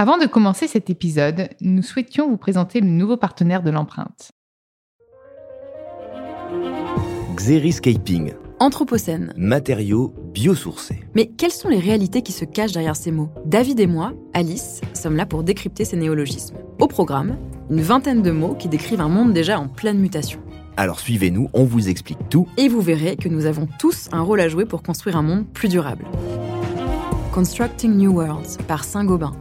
Avant de commencer cet épisode, nous souhaitions vous présenter le nouveau partenaire de l'empreinte. Xeriscaping. Anthropocène. Matériaux biosourcés. Mais quelles sont les réalités qui se cachent derrière ces mots? David et moi, Alice, sommes là pour décrypter ces néologismes. Au programme, une vingtaine de mots qui décrivent un monde déjà en pleine mutation. Alors suivez-nous, on vous explique tout. Et vous verrez que nous avons tous un rôle à jouer pour construire un monde plus durable. Constructing New Worlds par Saint-Gobain.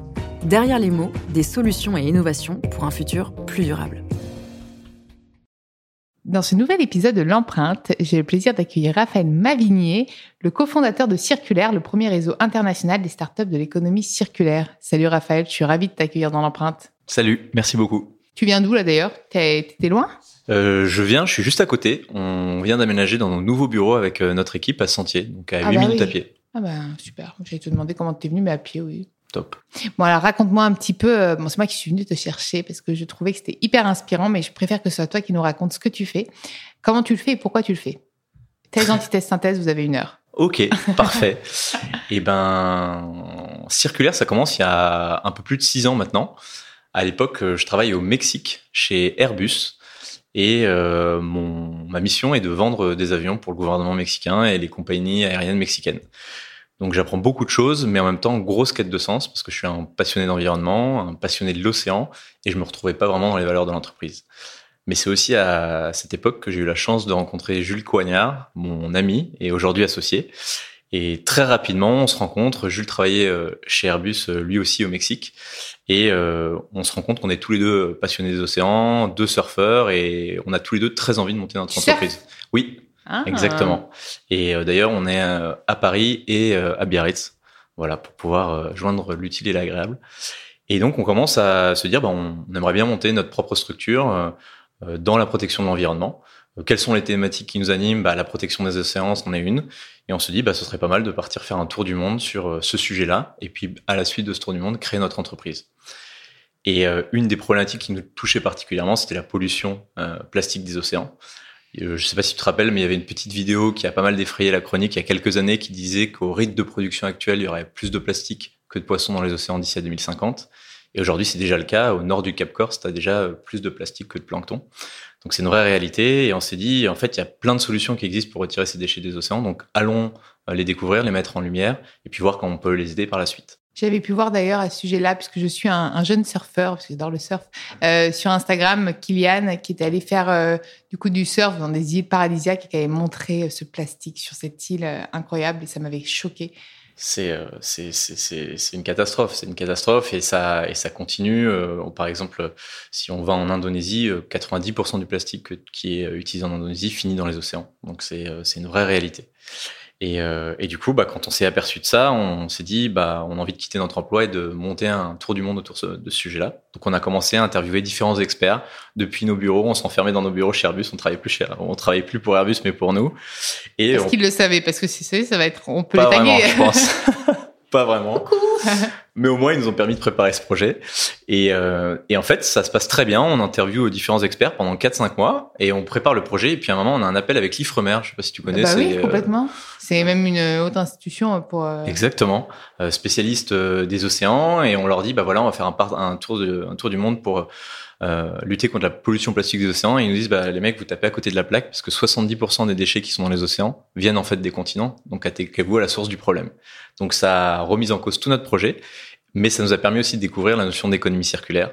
Derrière les mots, des solutions et innovations pour un futur plus durable. Dans ce nouvel épisode de l'empreinte, j'ai le plaisir d'accueillir Raphaël Mavigné, le cofondateur de Circulaire, le premier réseau international des startups de l'économie circulaire. Salut Raphaël, je suis ravie de t'accueillir dans l'empreinte. Salut, merci beaucoup. Tu viens d'où là d'ailleurs? T'étais loin? Euh, Je viens, je suis juste à côté. On vient d'aménager dans nos nouveaux bureaux avec euh, notre équipe à Sentier, donc à Ah 8 bah minutes oui. à pied. Ah bah super, j'allais te demander comment t'es venu, mais à pied, oui. Top. Bon alors raconte-moi un petit peu, euh, bon c'est moi qui suis venue te chercher parce que je trouvais que c'était hyper inspirant, mais je préfère que ce soit toi qui nous raconte ce que tu fais, comment tu le fais et pourquoi tu le fais? Thèse, antithèse, synthèse, vous avez une heure. Ok, parfait. Et ben, circulaire, ça commence il y a un peu plus de 6 ans maintenant. À l'époque, euh, je travaille au Mexique chez Airbus. Et euh, mon, ma mission est de vendre des avions pour le gouvernement mexicain et les compagnies aériennes mexicaines. Donc j'apprends beaucoup de choses, mais en même temps, grosse quête de sens, parce que je suis un passionné d'environnement, un passionné de l'océan, et je me retrouvais pas vraiment dans les valeurs de l'entreprise. Mais c'est aussi à cette époque que j'ai eu la chance de rencontrer Jules Coignard, mon ami et aujourd'hui associé. Et très rapidement, on se rencontre. Jules travaillait euh, chez Airbus, euh, lui aussi au Mexique. Et euh, on se rend compte qu'on est tous les deux passionnés des océans, deux surfeurs, et on a tous les deux très envie de monter notre entreprise. Oui, Ah. Exactement. Et euh, d'ailleurs, on est euh, à Paris et euh, à Biarritz, voilà, pour pouvoir joindre l'utile et l'agréable. Et donc, on commence à se dire, bah, on, aimerait bien monter notre propre structure dans la protection de l'environnement. Quelles sont les thématiques qui nous animent? Bah, La protection des océans, c'en est une. Et on se dit, bah, ce serait pas mal de partir faire un tour du monde sur ce sujet-là. Et puis, à la suite de ce tour du monde, créer notre entreprise. Et une des problématiques qui nous touchait particulièrement, c'était la pollution plastique des océans. Euh, Je sais pas si tu te rappelles, mais il y avait une petite vidéo qui a pas mal défrayé la chronique il y a quelques années qui disait qu'au rythme de production actuel, il y aurait plus de plastique que de poissons dans les océans d'ici à 2050. Et aujourd'hui, c'est déjà le cas. Au nord du Cap Corse, tu as déjà euh, plus de plastique que de plancton. Donc c'est une vraie réalité. Et on s'est dit, en fait, il y a plein de solutions qui existent pour retirer ces déchets des océans. Donc allons euh, les découvrir, les mettre en lumière, et puis voir comment on peut les aider par la suite. J'avais pu voir d'ailleurs à ce sujet-là, puisque je suis un, un jeune surfeur, parce que j'adore le surf, euh, sur Instagram, Kylian, qui est allé faire euh, du coup du surf dans des îles paradisiaques et qui avait montré euh, ce plastique sur cette île incroyable. Et ça m'avait choqué. c'est une catastrophe. C'est une catastrophe et ça continue par exemple si on va en Indonésie euh, 90% du plastique que- qui est utilisé en Indonésie finit dans les océans. Donc c'est une vraie réalité et, euh, et du coup bah quand on s'est aperçu de ça on s'est dit bah on a envie de quitter notre emploi et de monter un tour du monde autour de ce- de ce sujet-là donc on a commencé à interviewer différents experts depuis nos bureaux on s'enfermait dans nos bureaux chez Airbus on travaillait plus chez on travaillait plus pour Airbus mais pour nous et Est-ce on- qu'il le savait Parce que si c'est ça va être, on peut pas les vraiment, je pense. pas vraiment. Mais au moins, ils nous ont permis de préparer ce projet. Et, euh, et en fait, ça se passe très bien. On interviewe différents experts pendant 4-5 mois et on prépare le projet. Et puis à un moment, on a un appel avec l'IFREMER. Je sais pas si tu connais. bah oui, euh, complètement. C'est même une haute institution pour. euh, Exactement, euh, spécialiste euh, des océans et on leur dit bah voilà on va faire un, tour du monde pour euh, lutter contre la pollution plastique des océans et ils nous disent bah les mecs vous tapez à côté de la plaque parce que 70% des déchets qui sont dans les océans viennent en fait des continents donc attaquez-vous à la source du problème. Donc ça a remis en cause tout notre projet mais ça nous a permis aussi de découvrir la notion d'économie circulaire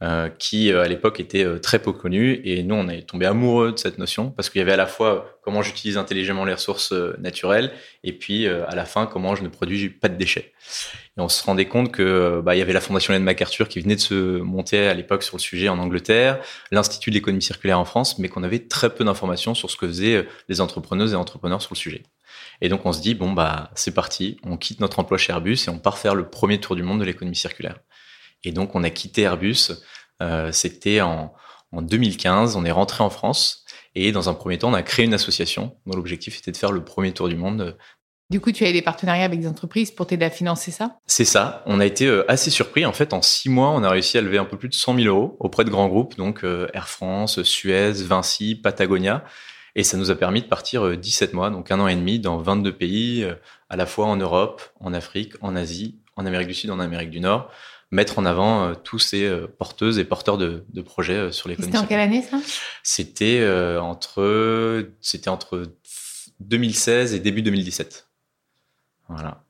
euh, qui euh, à l'époque était euh, très peu connue et nous on est tombé amoureux de cette notion parce qu'il y avait à la fois comment j'utilise intelligemment les ressources naturelles et puis à la fin comment je ne produis pas de déchets. Et on se rendait compte que bah, il y avait la fondation Ellen MacArthur qui venait de se monter à l'époque sur le sujet en Angleterre, l'institut de l'économie circulaire en France, mais qu'on avait très peu d'informations sur ce que faisaient les entrepreneuses et entrepreneurs sur le sujet. Et donc on se dit bon bah c'est parti, on quitte notre emploi chez Airbus et on part faire le premier tour du monde de l'économie circulaire. Et donc on a quitté Airbus C'était en, en 2015. On est rentré en France et dans un premier temps, on a créé une association dont l'objectif était de faire le premier tour du monde du coup, tu as des partenariats avec des entreprises pour t'aider à financer ça? C'est ça. On a été euh, assez surpris. En fait, en six mois, on a réussi à lever un peu plus de 100 000 euros auprès de grands groupes, donc euh, Air France, Suez, Vinci, Patagonia. Et ça nous a permis de partir 17 euh, mois, donc un an et demi, dans 22 pays, à la fois en Europe, en Afrique, en Asie, en Amérique du Sud, en Amérique du Nord, mettre en avant tous ces porteuses et porteurs de, projets sur l'économie. C'était en quelle année ça? C'était entre, c'était entre 2016 et début 2017. Voilà.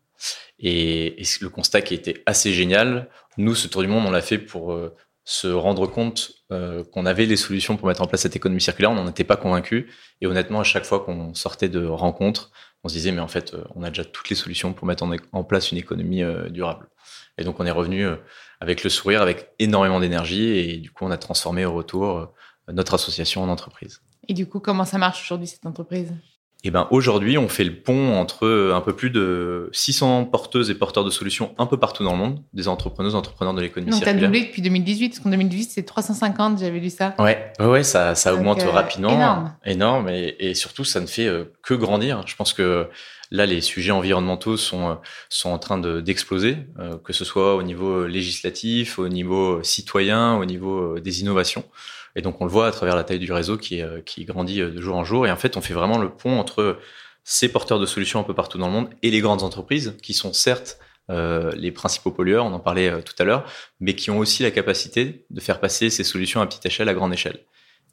Et, le constat qui était assez génial, nous, ce tour du monde, on l'a fait pour euh, se rendre compte euh, qu'on avait les solutions pour mettre en place cette économie circulaire. On n'en était pas convaincu. Et honnêtement, à chaque fois qu'on sortait de rencontres, on se disait, mais en fait, euh, on a déjà toutes les solutions pour mettre en, place une économie durable. Et donc, on est revenu avec le sourire, avec énormément d'énergie. Et du coup, on a transformé au retour notre association en entreprise. Et du coup, comment ça marche aujourd'hui, cette entreprise? Et eh ben aujourd'hui, on fait le pont entre euh, un peu plus de 600 porteuses et porteurs de solutions un peu partout dans le monde, des entrepreneuses, entrepreneurs de l'économie circulaire. Donc, tu as doublé depuis 2018, parce qu'en 2018, c'est 350, j'avais lu ça. Ouais, ouais, ça, ça augmente euh, rapidement. Énorme. Énorme, et, et, surtout, ça ne fait euh, que grandir. Je pense que là, les sujets environnementaux sont, sont en train d'exploser, que ce soit au niveau législatif, au niveau citoyen, au niveau des innovations. Et donc on le voit à travers la taille du réseau qui, euh, grandit euh, de jour en jour. Et en fait, on fait vraiment le pont entre ces porteurs de solutions un peu partout dans le monde et les grandes entreprises qui sont certes euh, les principaux pollueurs, on en parlait tout à l'heure, mais qui ont aussi la capacité de faire passer ces solutions à petite échelle, à grande échelle.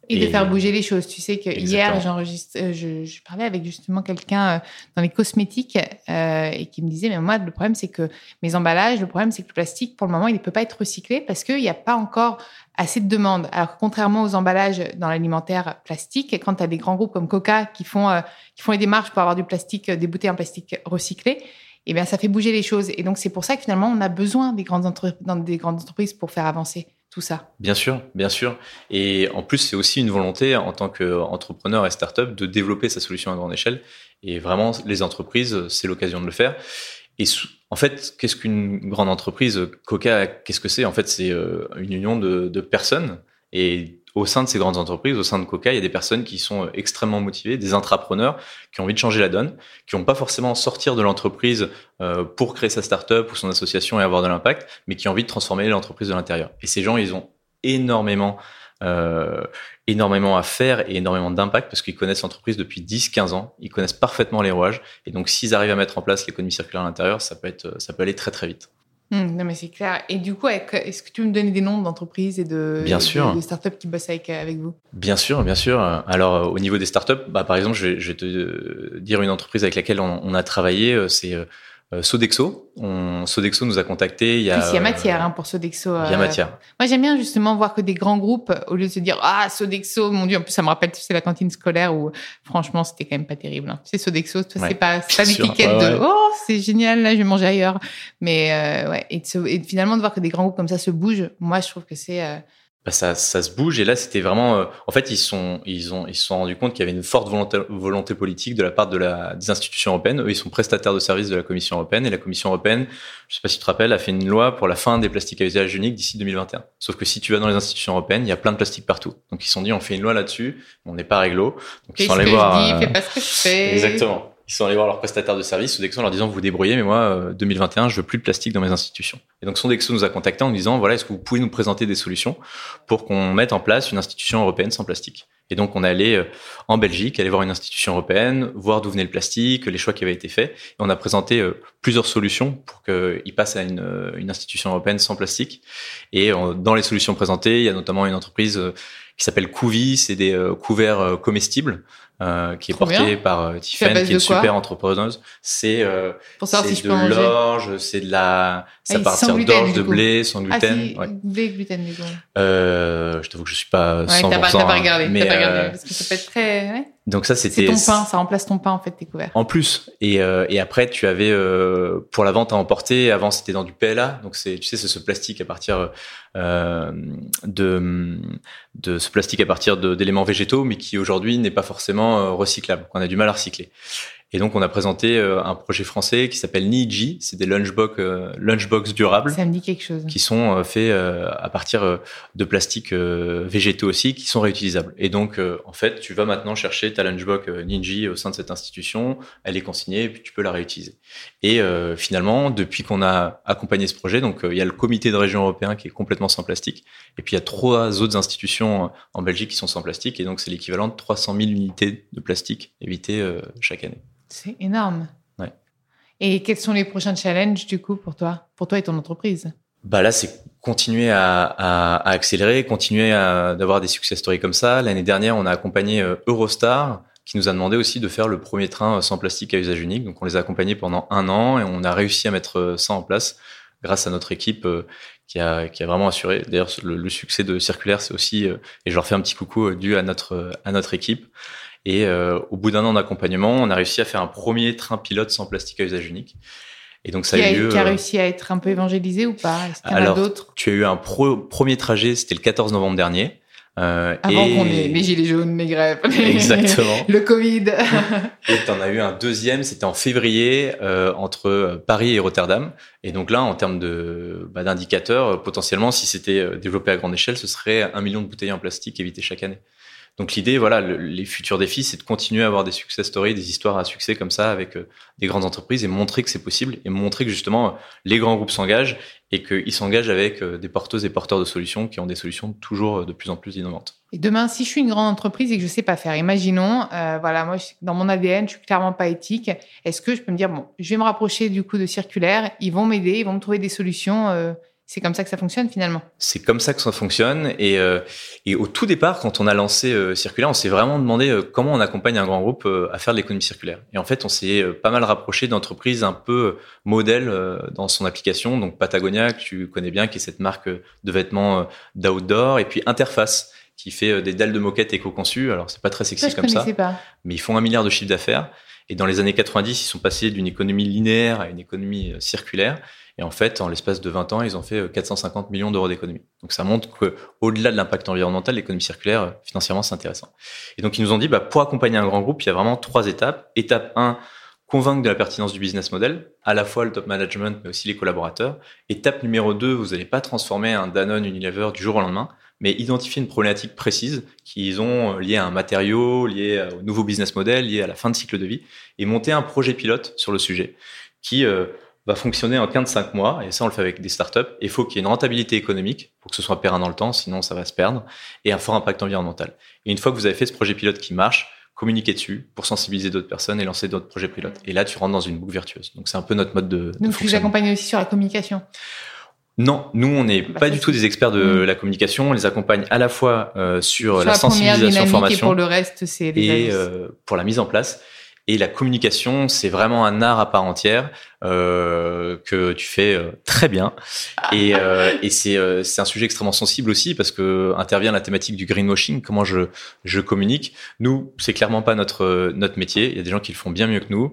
Et, de faire bouger les choses. Tu sais que hier, j'enregistre, euh, je, je, parlais avec justement quelqu'un euh, dans les cosmétiques euh, et qui me disait, mais moi, le problème, c'est que mes emballages, le problème, c'est que le plastique, pour le moment, il ne peut pas être recyclé parce qu'il n'y a pas encore assez de demandes. Alors, contrairement aux emballages dans l'alimentaire plastique, quand tu as des grands groupes comme Coca qui font, euh, qui font les démarches pour avoir du plastique, des bouteilles en plastique recyclé, eh bien, ça fait bouger les choses. Et donc, c'est pour ça que finalement, on a besoin des grandes, dans des grandes entreprises pour faire avancer Bien sûr, bien sûr. Et en plus, c'est aussi une volonté en tant qu'entrepreneur et start-up de développer sa solution à grande échelle. Et vraiment, les entreprises, c'est l'occasion de le faire. Et en fait, qu'est-ce qu'une grande entreprise Coca, qu'est-ce que c'est? En fait, c'est euh, une union de, de personnes. Et au sein de ces grandes entreprises, au sein de Coca, il y a des personnes qui sont extrêmement motivées, des intrapreneurs qui ont envie de changer la donne, qui n'ont pas forcément sortir de l'entreprise euh, pour créer sa start-up ou son association et avoir de l'impact, mais qui ont envie de transformer l'entreprise de l'intérieur. Et ces gens, ils ont énormément euh, énormément à faire et énormément d'impact parce qu'ils connaissent l'entreprise depuis 10-15 ans, ils connaissent parfaitement les rouages et donc s'ils arrivent à mettre en place l'économie circulaire à l'intérieur, ça peut ça peut aller très très vite. Hum, non, mais c'est clair. Et du coup, est-ce que tu peux me donner des noms d'entreprises et de, bien sûr. de, startups qui bossent avec, avec vous? Bien sûr, bien sûr. Alors, au niveau des startups, bah, par exemple, je vais, je vais te dire une entreprise avec laquelle on, on a travaillé. Euh, c'est euh, euh, Sodexo. On, Sodexo nous a contacté. Il y a, il y a matière hein, pour Sodexo. Il y a matière. Moi, j'aime bien justement voir que des grands groupes, au lieu de se dire ah Sodexo, mon dieu, en plus ça me rappelle tu sais la cantine scolaire où franchement c'était quand même pas terrible. Hein. Tu sais Sodexo, c'est pas c'est pas l'étiquette de oh c'est génial là je vais manger ailleurs. Mais ouais et, et, finalement de voir que des grands groupes comme ça se bougent, moi je trouve que c'est bah, ça, ça se bouge. Et là, c'était vraiment, euh, en fait, ils sont, ils ont, ils se sont rendus compte qu'il y avait une forte volonté, volonté politique de la part de la, des institutions européennes. Eux, ils sont prestataires de services de la Commission européenne et la Commission européenne, je sais pas si tu te rappelles, a fait une loi pour la fin des plastiques à usage unique d'ici 2021. Sauf que si tu vas dans les institutions européennes, il y a plein de plastique partout. Donc ils se sont dit, on fait une loi là-dessus. On n'est pas réglo. Donc ils sont allés voir. Je dis, fais pas ce que je fais. Exactement ils sont allés voir leur prestataire de service, Sodexo, en leur disant, vous vous débrouillez, mais moi, 2021, euh, je veux plus de plastique dans mes institutions. Et donc, Sodexo nous a contactés en nous disant, voilà, est-ce que vous pouvez nous présenter des solutions pour qu'on mette en place une institution européenne sans plastique? Et donc, on est allé euh, en Belgique, aller voir une institution européenne, voir d'où venait le plastique, les choix qui avaient été faits. Et on a présenté euh, plusieurs solutions pour qu'ils passent à une, une, institution européenne sans plastique. Et dans les solutions présentées, il y a notamment une entreprise qui s'appelle Couvi, c'est des couverts comestibles. Euh, qui est porté par euh, Tiffen, qui est une super entrepreneuse. C'est euh, si de l'orge, c'est de la, ça ah, partir d'orge, de blé, sans ah, gluten. Ah, ouais. blé, gluten, du coup. Euh, je t'avoue que je suis pas 100%. Ouais, t'as pas, pas regardé, mais, pas regardé, parce que ça peut être très, ouais. Donc ça, c'était. C'est ton pain, ça remplace ton pain en fait, tes couverts. En plus, et, euh, et après, tu avais euh, pour la vente à emporter. Avant, c'était dans du PLA, donc c'est, tu sais, c'est ce plastique à partir euh, de de ce plastique à partir d'éléments végétaux, mais qui aujourd'hui n'est pas forcément recyclable. On a du mal à recycler. Et donc, on a présenté euh, un projet français qui s'appelle Niji. C'est des lunchbox, euh, lunchbox durables. Ça me dit quelque chose. Qui sont euh, faits à partir de plastiques végétaux aussi, qui sont réutilisables. Et donc, en fait, tu vas maintenant chercher ta lunchbox Niji au sein de cette institution. Elle est consignée, et puis tu peux la réutiliser. Et finalement, depuis qu'on a accompagné ce projet, donc il y a le comité de région européen qui est complètement sans plastique. Et puis, il y a trois autres institutions en Belgique qui sont sans plastique. Et donc, c'est l'équivalent de 300 000 unités de plastique évitées chaque année. C'est énorme. Et quels sont les prochains challenges du coup pour toi, pour toi et ton entreprise? Bah là, c'est continuer à, accélérer, continuer à d'avoir des success stories comme ça. L'année dernière, on a accompagné euh, Eurostar, qui nous a demandé aussi de faire le premier train sans plastique à usage unique. Donc, on les a accompagnés pendant un an et on a réussi à mettre euh, ça en place grâce à notre équipe euh, qui a, qui a vraiment assuré. D'ailleurs, le, succès de Circulaire, c'est aussi, et je leur fais un petit coucou, dû à notre, à notre équipe. Et euh, au bout d'un an d'accompagnement, on a réussi à faire un premier train pilote sans plastique à usage unique. Et donc ça a, eu lieu. Qui a euh, réussi à être un peu évangélisé ou pas? Est-ce qu'il y en a d'autres? Tu as eu un premier trajet, c'était le 14 novembre dernier. Euh, Avant qu'on ait les gilets jaunes, les grèves, Exactement. le Covid. et tu en as eu un deuxième, c'était en février euh, entre Paris et Rotterdam. Et donc là, en termes de bah, d'indicateurs, potentiellement, si c'était développé à grande échelle, ce serait un million de bouteilles en plastique évitées chaque année. Donc l'idée, voilà, les futurs défis, c'est de continuer à avoir des success stories, des histoires à succès comme ça avec euh, des grandes entreprises et montrer que c'est possible et montrer que justement les grands groupes s'engagent et qu'ils s'engagent avec euh, des porteuses et porteurs de solutions qui ont des solutions toujours euh, de plus en plus innovantes. Et demain, si je suis une grande entreprise et que je sais pas faire, imaginons, voilà, moi dans mon ADN, je suis clairement pas éthique. Est-ce que je peux me dire bon, je vais me rapprocher du coup de circulaire, ils vont m'aider, ils vont me trouver des solutions c'est comme ça que ça fonctionne finalement. C'est comme ça que ça fonctionne. Et, euh, et au tout départ, quand on a lancé euh, Circulaire, on s'est vraiment demandé euh, comment on accompagne un grand groupe à faire de l'économie circulaire. Et en fait, on s'est pas mal rapproché d'entreprises un peu modèles dans son application. Donc Patagonia, que tu connais bien, qui est cette marque de vêtements d'outdoor. Et puis Interface, qui fait des dalles de moquette éco-conçues. Alors, c'est pas très sexy comme ça. Pas. Mais ils font un milliard de chiffre d'affaires. Et dans les années 90, ils sont passés d'une économie linéaire à une économie circulaire. Et en fait, en l'espace de 20 ans, ils ont fait 450 euh, millions d'euros d'économie. Donc ça montre que au-delà de l'impact environnemental, l'économie circulaire, euh, financièrement, c'est intéressant. Et donc ils nous ont dit, bah, pour accompagner un grand groupe, il y a vraiment trois étapes. Étape 1, convaincre de la pertinence du business model, à la fois le top management, mais aussi les collaborateurs. Étape numéro 2, vous n'allez pas transformer un Danone Unilever du jour au lendemain, mais identifier une problématique précise qu'ils ont euh, liée à un matériau, liée au nouveau business model, liée à la fin de cycle de vie, et monter un projet pilote sur le sujet qui va fonctionner en 15-5 mois, et ça on le fait avec des startups, et il faut qu'il y ait une rentabilité économique pour que ce soit pérenne dans le temps, sinon ça va se perdre, et un fort impact environnemental. Et une fois que vous avez fait ce projet pilote qui marche, communiquez dessus pour sensibiliser d'autres personnes et lancer d'autres projets pilotes. Et là, tu rentres dans une boucle vertueuse. Donc c'est un peu notre mode de, Donc de tu accompagnes aussi sur la communication? Non, nous on n'est bah, pas du tout des experts de mm. la communication. On les accompagne à la fois euh, sur, la, sensibilisation, formation, et pour le reste, c'est et euh, pour la mise en place. Et la communication, c'est vraiment un art à part entière euh, que tu fais euh, très bien. Et, euh, et c'est euh, c'est un sujet extrêmement sensible aussi parce que intervient la thématique du greenwashing. Comment je je communique Nous, c'est clairement pas notre notre métier. Il y a des gens qui le font bien mieux que nous.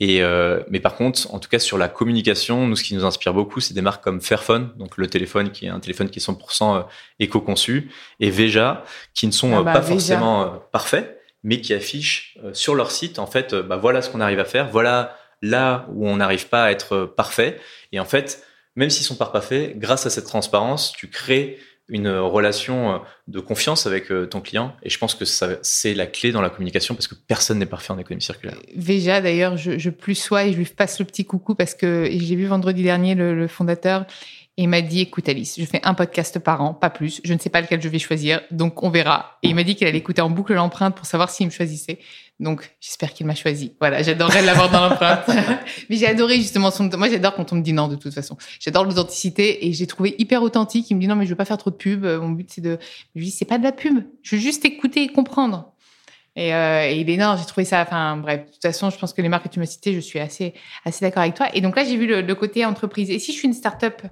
Et euh, mais par contre, en tout cas sur la communication, nous ce qui nous inspire beaucoup, c'est des marques comme Fairphone, donc le téléphone qui est un téléphone qui est 100% éco-conçu, et Veja, qui ne sont ah bah, pas forcément parfaits, mais qui affichent euh, sur leur site, en fait, euh, bah, voilà ce qu'on arrive à faire, voilà là où on n'arrive pas à être euh, parfait. Et en fait, même s'ils sont pas parfaits, grâce à cette transparence, tu crées une relation de confiance avec ton client. Et je pense que c'est la clé dans la communication parce que personne n'est parfait en économie circulaire. Veja, d'ailleurs, je, plus sois et je lui passe le petit coucou parce que j'ai vu vendredi dernier le fondateur et il m'a dit, écoute Alice, je fais un podcast par an, pas plus. Je ne sais pas lequel je vais choisir, donc on verra. Et il m'a dit qu'il allait écouter en boucle l'empreinte pour savoir s'il me choisissait. Donc j'espère qu'il m'a choisi. Voilà, j'adorerais l'avoir dans l'empreinte. Mais j'ai adoré justement son. Moi, j'adore quand on me dit non de toute façon. J'adore l'authenticité et j'ai trouvé hyper authentique. Il me dit non, mais je veux pas faire trop de pub. Mon but c'est de. Je lui dis c'est pas de la pub. Je veux juste écouter et comprendre. Et, euh, et il est non, j'ai trouvé ça. Enfin bref, de toute façon, je pense que les marques que tu m'as citées, je suis assez assez d'accord avec toi. Et donc là, j'ai vu le, le côté entreprise. Et si je suis une start-up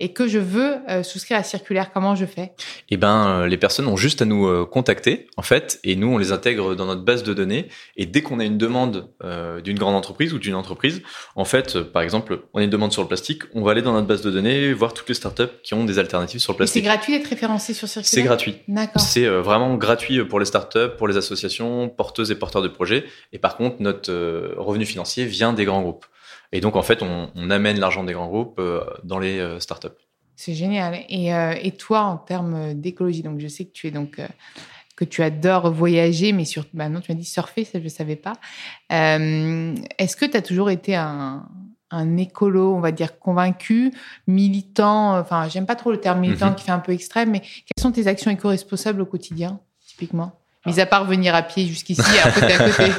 et que je veux euh, souscrire à Circulaire, comment je fais? Eh ben, euh, les personnes ont juste à nous euh, contacter, en fait, et nous, on les intègre dans notre base de données. Et dès qu'on a une demande euh, d'une grande entreprise ou d'une entreprise, en fait, par exemple, on a une demande sur le plastique, on va aller dans notre base de données, voir toutes les startups qui ont des alternatives sur le Et c'est plastique. gratuit d'être référencé sur Circulaire? C'est gratuit. D'accord. C'est vraiment gratuit pour les startups, pour les associations, porteuses et porteurs de projets. Et par contre, notre revenu financier vient des grands groupes. Et donc, en fait, on, on amène l'argent des grands groupes euh, dans les euh, startups. C'est génial. Et, euh, et toi, en termes d'écologie, donc je sais que tu es donc que tu adores voyager, mais surtout, bah non, tu m'as dit surfer, ça je ne savais pas. Euh, Est-ce que tu as toujours été un, un écolo, on va dire convaincu, militant Enfin, j'aime pas trop le terme militant Mhm. qui fait un peu extrême, mais quelles sont tes actions éco-responsables au quotidien, typiquement? Mis à part venir à pied jusqu'ici, à côté à côté.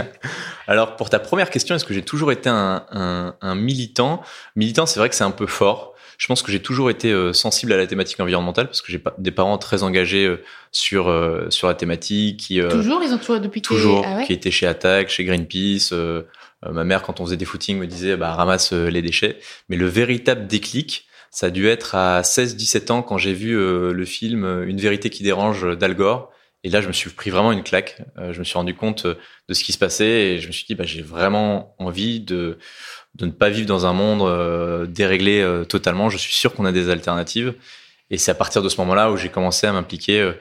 Alors, pour ta première question, est-ce que j'ai toujours été un, un- un militant? Militant, c'est vrai que c'est un peu fort. Je pense que j'ai toujours été euh, sensible à la thématique environnementale parce que j'ai des parents très engagés euh, sur euh, sur la thématique, qui euh, toujours, ils ont toujours depuis toujours, Ah ouais qui étaient chez Attac, chez Greenpeace. euh, ma mère, quand on faisait des footings, me disait bah ramasse les déchets. Mais le véritable déclic, ça a dû être à 16-17 ans quand j'ai vu le film Une vérité qui dérange d'Al Gore. Et là, je me suis pris vraiment une claque. Euh, je me suis rendu compte euh, de ce qui se passait et je me suis dit, bah, j'ai vraiment envie de, de ne pas vivre dans un monde euh, déréglé euh, totalement. Je suis sûr qu'on a des alternatives. Et c'est à partir de ce moment-là où j'ai commencé à m'impliquer euh,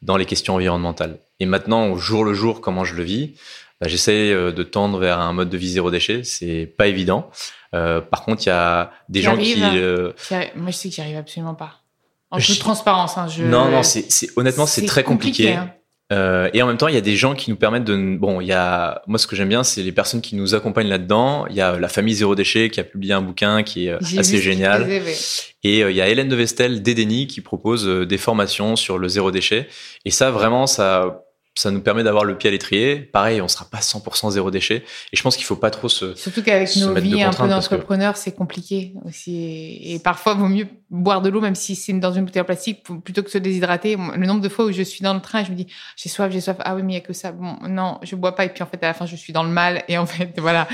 dans les questions environnementales. Et maintenant, au jour le jour, comment je le vis, bah, j'essaie de tendre vers un mode de vie zéro déchet. C'est pas évident. Par contre, il y a des gens qui... Moi, je sais que j'y arrive absolument pas. En toute transparence, hein, je... Non, non, c'est, c'est honnêtement, c'est, très compliqué. hein. Euh, et en même temps, il y a des gens qui nous permettent de. Bon, il y a. Moi, ce que j'aime bien, c'est les personnes qui nous accompagnent là-dedans. Il y a la famille Zéro Déchet qui a publié un bouquin qui est euh, assez génial. faisait, ouais. Et euh, il y a Hélène de Vestel d'Edeni qui propose euh, des formations sur le zéro déchet. Et ça, vraiment, ça, ça nous permet d'avoir le pied à l'étrier. Pareil, on sera pas 100% zéro déchet. Et je pense qu'il faut pas trop se. Surtout qu'avec nos vies un peu parce que- d'entrepreneurs, c'est compliqué aussi. Et, parfois, il vaut mieux boire de l'eau, même si c'est dans une bouteille en plastique, plutôt que se déshydrater. Le nombre de fois où je suis dans le train, je me dis, j'ai soif, j'ai soif. Ah oui, mais il n'y a que ça. Bon, non, je bois pas. Et puis en fait, à la fin, je suis dans le mal. Et en fait, voilà.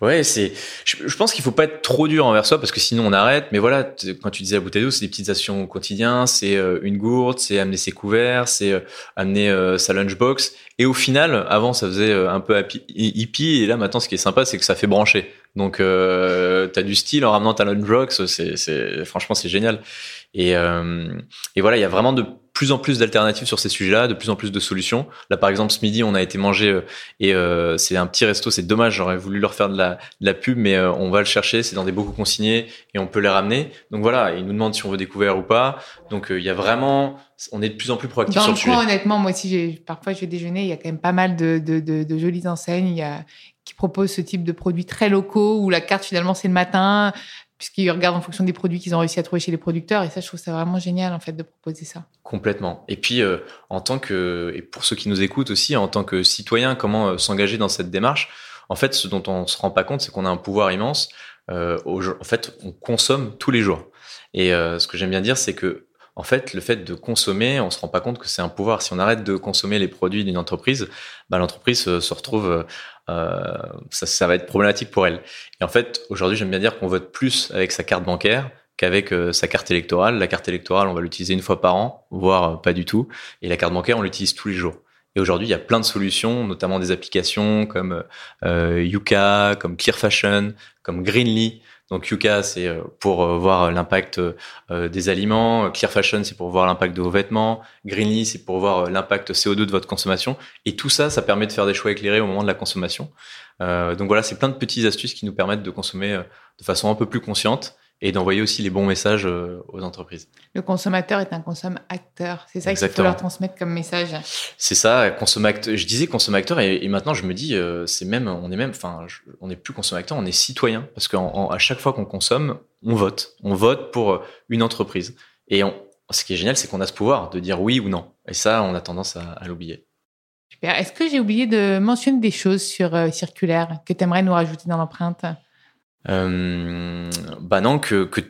Ouais, c'est. Je, je pense qu'il faut pas être trop dur envers soi parce que sinon on arrête. Mais voilà, quand tu disais la bouteille d'eau, c'est des petites actions au quotidien. C'est euh, une gourde, c'est amener ses couverts, c'est euh, amener euh, sa lunchbox. Et au final, avant ça faisait euh, un peu hippie, et là maintenant, ce qui est sympa, c'est que ça fait brancher. Donc euh, t'as du style en ramenant ta lunchbox. C'est franchement c'est génial. Et, euh, et voilà, il y a vraiment de plus en plus d'alternatives sur ces sujets-là, de plus en plus de solutions. Là, par exemple, ce midi, on a été manger euh, et euh, c'est un petit resto. C'est dommage, j'aurais voulu leur faire de la, de la pub, mais euh, on va le chercher. C'est dans des bocaux consignés et on peut les ramener. Donc voilà, ils nous demandent si on veut des couverts ou pas. Donc euh, il y a vraiment, on est de plus en plus proactif sur le le sujet. coin, honnêtement, moi aussi, parfois, je vais déjeuner. Il y a quand même pas mal de, de, de, de jolies enseignes il y a, qui proposent ce type de produits très locaux où la carte, finalement, c'est le matin, puisqu'ils regardent en fonction des produits qu'ils ont réussi à trouver chez les producteurs. Et ça, je trouve ça vraiment génial, en fait, de proposer ça. Complètement. Et puis, euh, en tant que, et pour ceux qui nous écoutent aussi, en tant que citoyen, comment euh, s'engager dans cette démarche? En fait, ce dont on se rend pas compte, c'est qu'on a un pouvoir immense. Euh, en fait, on consomme tous les jours. Et ce que j'aime bien dire, c'est que, en fait, le fait de consommer, on se rend pas compte que c'est un pouvoir. Si on arrête de consommer les produits d'une entreprise, bah, l'entreprise se retrouve, ça, ça va être problématique pour elle. Et en fait, aujourd'hui, j'aime bien dire qu'on vote plus avec sa carte bancaire qu'avec euh, sa carte électorale. La carte électorale, on va l'utiliser une fois par an, voire euh, pas du tout. Et la carte bancaire, on l'utilise tous les jours. Et aujourd'hui, il y a plein de solutions, notamment des applications comme euh, Yuka, comme Clear Fashion, comme Greenly. Donc Yuka, c'est euh, pour euh, voir l'impact euh, des aliments. Clear Fashion, c'est pour voir l'impact de vos vêtements. Greenly, c'est pour voir l'impact CO2 de votre consommation. Et tout ça, ça permet de faire des choix éclairés au moment de la consommation. Donc voilà, c'est plein de petites astuces qui nous permettent de consommer de façon un peu plus consciente et d'envoyer aussi les bons messages euh, aux entreprises. Le consommateur est un consommateur. C'est ça qu'il faut leur transmettre comme message. C'est ça, consommateur. Je disais consommateur et, et maintenant je me dis, euh, c'est même, on est même, enfin, on n'est plus consommateur, on est citoyen parce qu'à chaque fois qu'on consomme, on vote, on vote pour euh, une entreprise. Et on, ce qui est génial, c'est qu'on a ce pouvoir de dire oui ou non. Et ça, on a tendance à, à l'oublier. Super. Est-ce que j'ai oublié de mentionner des choses sur euh, Circulaire que tu aimerais nous rajouter dans l'empreinte? Euh, bah non, que, que,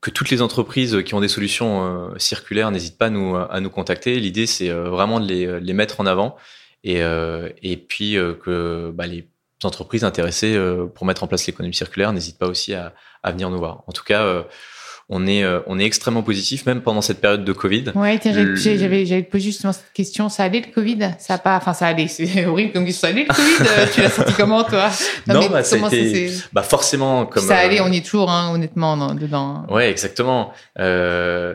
que toutes les entreprises qui ont des solutions euh, circulaires n'hésitent pas à nous, à nous contacter. L'idée, c'est euh, vraiment de les, les mettre en avant et, euh, et puis euh, que bah, les entreprises intéressées euh, pour mettre en place l'économie circulaire n'hésitent pas aussi à, à venir nous voir. En tout cas, euh, on est, euh, on est extrêmement positif, même pendant cette période de Covid. Ouais, tiens, Le- j'avais, posé justement cette question. Ça allait le Covid? Ça a pas, enfin, ça allait. C'est horrible comme. Ça allait le Covid? Euh, Tu l'as senti comment, toi? Non, mais bah, ça a été- Bah forcément, comme Ça euh, allait, on y est toujours, hein, honnêtement, dans- dedans. Ouais, exactement. Euh,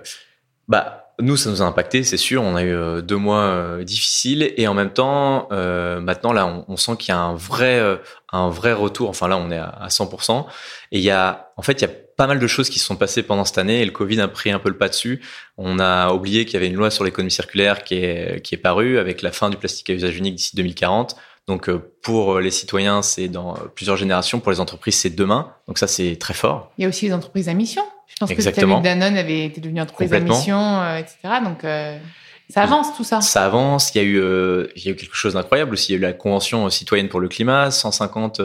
bah, nous, ça nous a impacté, c'est sûr. On a eu euh, deux mois euh, difficiles et en même temps, euh, maintenant là, on, on sent qu'il y a un vrai, euh, un vrai retour. Enfin là, on est à, à 100%. Et il y a, en fait, il y a pas mal de choses qui se sont passées pendant cette année et le Covid a pris un peu le pas dessus. On a oublié qu'il y avait une loi sur l'économie circulaire qui est, qui est parue avec la fin du plastique à usage unique d'ici 2040. Donc euh, pour les citoyens, c'est dans euh, plusieurs générations. Pour les entreprises, c'est demain. Donc ça, c'est très fort. Il y a aussi les entreprises à mission. Je pense Exactement. que Danone avait été devenue entreprise à mission, euh, etc. Donc, euh, ça avance tout ça. ça avance. Il y a eu, euh, il y a eu quelque chose d'incroyable aussi. Il y a eu la convention citoyenne pour le climat, 150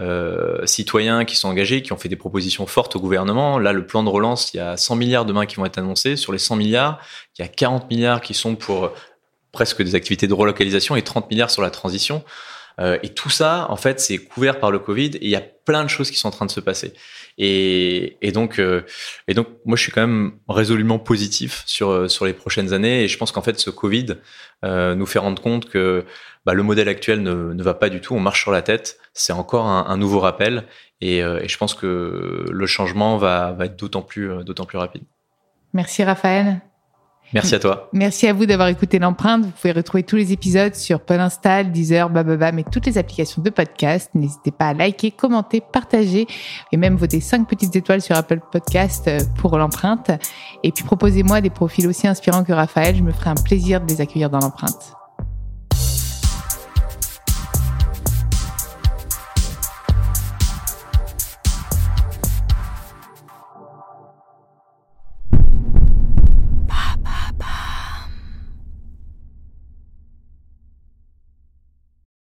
euh, citoyens qui sont engagés, qui ont fait des propositions fortes au gouvernement. Là, le plan de relance, il y a 100 milliards demain qui vont être annoncés. Sur les 100 milliards, il y a 40 milliards qui sont pour euh, presque des activités de relocalisation et 30 milliards sur la transition. Et tout ça, en fait, c'est couvert par le Covid et il y a plein de choses qui sont en train de se passer. Et, donc, euh, et donc, moi, je suis quand même résolument positif sur euh, sur les prochaines années. Et je pense qu'en fait, ce Covid euh, nous fait rendre compte que bah, le modèle actuel ne, ne va pas du tout. On marche sur la tête. C'est encore un, un nouveau rappel. Et, euh, et je pense que le changement va, va être d'autant plus euh, d'autant plus rapide. Merci Raphaël. Merci à toi. Merci à vous d'avoir écouté l'empreinte. Vous pouvez retrouver tous les épisodes sur Podinstall, Deezer, Bababam et toutes les applications de podcast. N'hésitez pas à liker, commenter, partager et même voter 5 petites étoiles sur Apple Podcast euh, pour l'empreinte. Et puis proposez-moi des profils aussi inspirants que Raphaël. Je me ferai un plaisir de les accueillir dans l'empreinte.